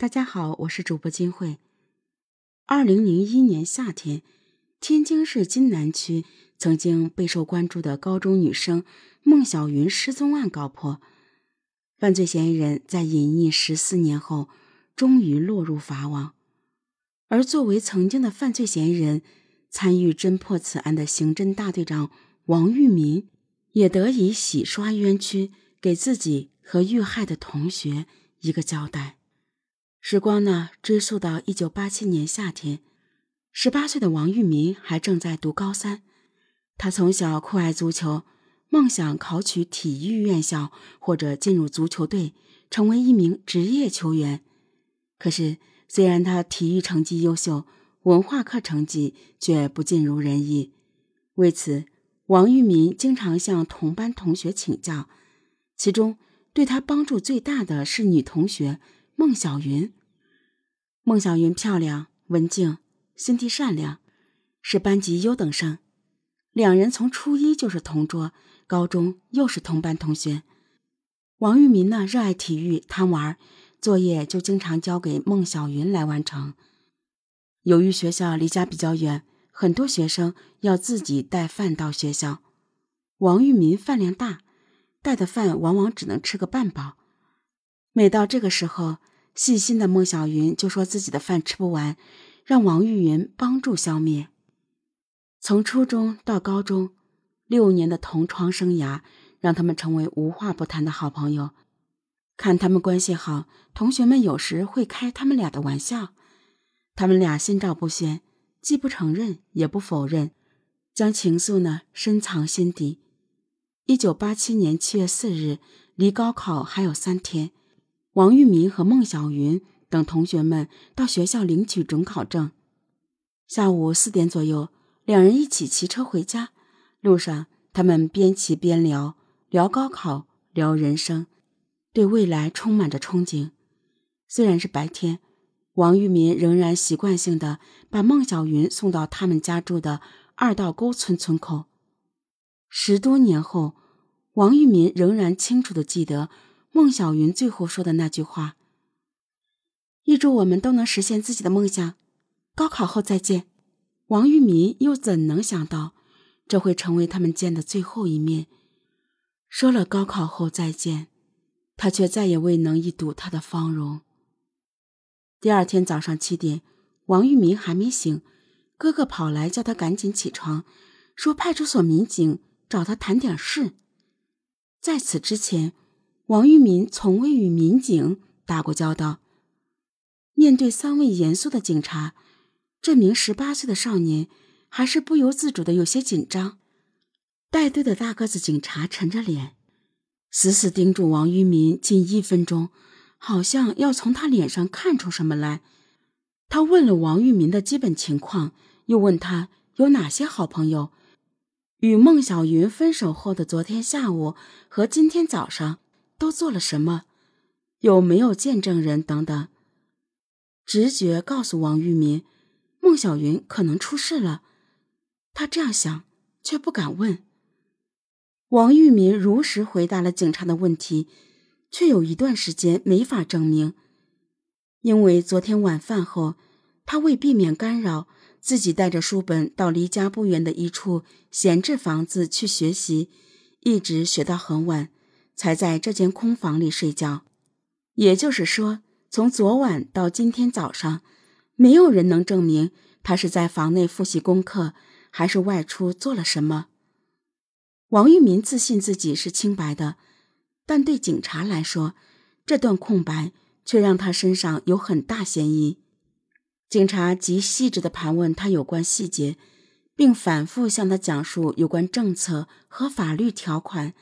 大家好，我是主播金慧。二零零一年夏天，天津市津南区曾经备受关注的高中女生孟小云失踪案告破，犯罪嫌疑人在隐匿十四年后，终于落入法网。而作为曾经的犯罪嫌疑人，参与侦破此案的刑侦大队长王玉民，也得以洗刷冤屈，给自己和遇害的同学一个交代。时光呢，追溯到一九八七年夏天，十八岁的王玉民还正在读高三。他从小酷爱足球，梦想考取体育院校或者进入足球队，成为一名职业球员。可是，虽然他体育成绩优秀，文化课成绩却不尽如人意。为此，王玉民经常向同班同学请教，其中对他帮助最大的是女同学。孟小云，孟小云漂亮、文静、心地善良，是班级优等生。两人从初一就是同桌，高中又是同班同学。王玉民呢，热爱体育，贪玩，作业就经常交给孟小云来完成。由于学校离家比较远，很多学生要自己带饭到学校。王玉民饭量大，带的饭往往只能吃个半饱。每到这个时候，细心的孟小云就说自己的饭吃不完，让王玉云帮助消灭。从初中到高中，六年的同窗生涯让他们成为无话不谈的好朋友。看他们关系好，同学们有时会开他们俩的玩笑。他们俩心照不宣，既不承认也不否认，将情愫呢深藏心底。一九八七年七月四日，离高考还有三天。王玉民和孟小云等同学们到学校领取准考证。下午四点左右，两人一起骑车回家。路上，他们边骑边聊，聊高考，聊人生，对未来充满着憧憬。虽然是白天，王玉民仍然习惯性的把孟小云送到他们家住的二道沟村村口。十多年后，王玉民仍然清楚的记得。孟小云最后说的那句话：“预祝我们都能实现自己的梦想，高考后再见。”王玉民又怎能想到，这会成为他们见的最后一面？说了高考后再见，他却再也未能一睹他的芳容。第二天早上七点，王玉民还没醒，哥哥跑来叫他赶紧起床，说派出所民警找他谈点事。在此之前。王玉民从未与民警打过交道。面对三位严肃的警察，这名十八岁的少年还是不由自主的有些紧张。带队的大个子警察沉着脸，死死盯住王玉民近一分钟，好像要从他脸上看出什么来。他问了王玉民的基本情况，又问他有哪些好朋友，与孟小云分手后的昨天下午和今天早上。都做了什么？有没有见证人等等？直觉告诉王玉民，孟小云可能出事了。他这样想，却不敢问。王玉民如实回答了警察的问题，却有一段时间没法证明，因为昨天晚饭后，他为避免干扰，自己带着书本到离家不远的一处闲置房子去学习，一直学到很晚。才在这间空房里睡觉，也就是说，从昨晚到今天早上，没有人能证明他是在房内复习功课，还是外出做了什么。王玉民自信自己是清白的，但对警察来说，这段空白却让他身上有很大嫌疑。警察极细致的盘问他有关细节，并反复向他讲述有关政策和法律条款。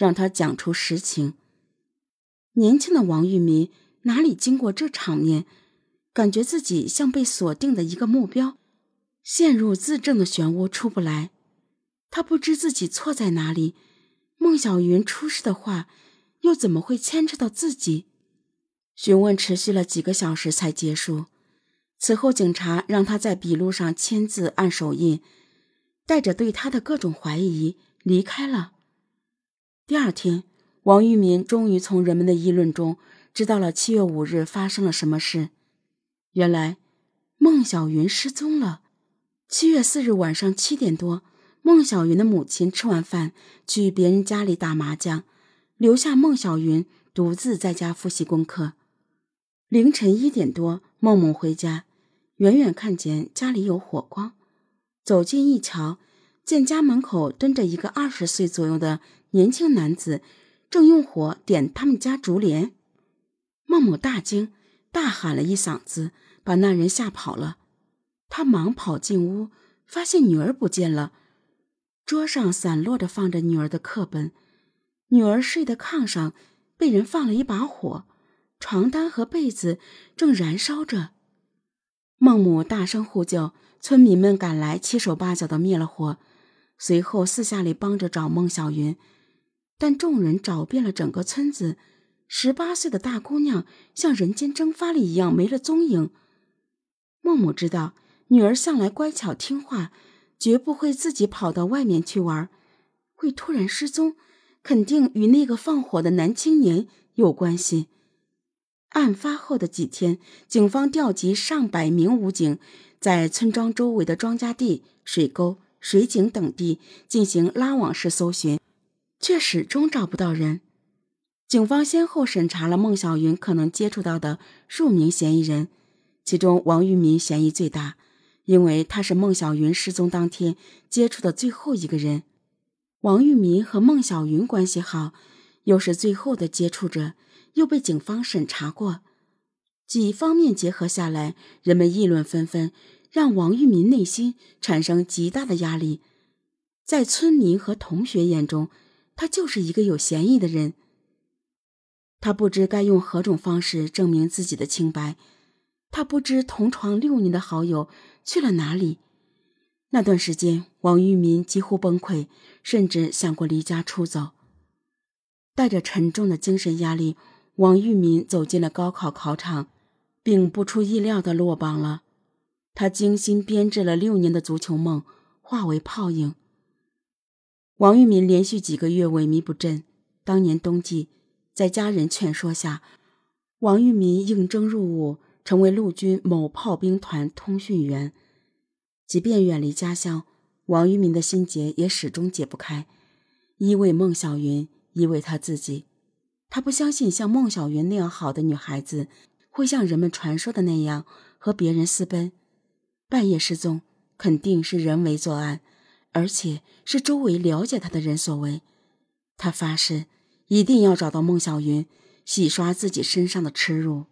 让他讲出实情。年轻的王玉民哪里经过这场面，感觉自己像被锁定的一个目标，陷入自证的漩涡出不来。他不知自己错在哪里。孟小云出事的话，又怎么会牵扯到自己？询问持续了几个小时才结束。此后，警察让他在笔录上签字、按手印，带着对他的各种怀疑离开了。第二天，王玉民终于从人们的议论中知道了七月五日发生了什么事。原来，孟小云失踪了。七月四日晚上七点多，孟小云的母亲吃完饭去别人家里打麻将，留下孟小云独自在家复习功课。凌晨一点多，孟母回家，远远看见家里有火光，走近一瞧，见家门口蹲着一个二十岁左右的年轻男子，正用火点他们家竹帘。孟母大惊，大喊了一嗓子，把那人吓跑了。他忙跑进屋，发现女儿不见了。桌上散落着放着女儿的课本，女儿睡的炕上被人放了一把火，床单和被子正燃烧着。孟母大声呼救，村民们赶来，七手八脚的灭了火。随后四下里帮着找孟小云，但众人找遍了整个村子，十八岁的大姑娘像人间蒸发了一样没了踪影。孟母知道。女儿向来乖巧听话，绝不会自己跑到外面去玩，会突然失踪，肯定与那个放火的男青年有关系。案发后的几天，警方调集上百名武警，在村庄周围的庄稼地、水沟、水井等地进行拉网式搜寻，却始终找不到人。警方先后审查了孟小云可能接触到的数名嫌疑人，其中王玉民嫌疑最大。因为他是孟小云失踪当天接触的最后一个人，王玉民和孟小云关系好，又是最后的接触者，又被警方审查过，几方面结合下来，人们议论纷纷，让王玉民内心产生极大的压力。在村民和同学眼中，他就是一个有嫌疑的人。他不知该用何种方式证明自己的清白。他不知同床六年的好友去了哪里。那段时间，王玉民几乎崩溃，甚至想过离家出走。带着沉重的精神压力，王玉民走进了高考考场，并不出意料的落榜了。他精心编制了六年的足球梦化为泡影。王玉民连续几个月萎靡不振。当年冬季，在家人劝说下，王玉民应征入伍。成为陆军某炮兵团通讯员，即便远离家乡，王玉民的心结也始终解不开。一为孟小云，一为他自己。他不相信像孟小云那样好的女孩子，会像人们传说的那样和别人私奔。半夜失踪，肯定是人为作案，而且是周围了解他的人所为。他发誓，一定要找到孟小云，洗刷自己身上的耻辱。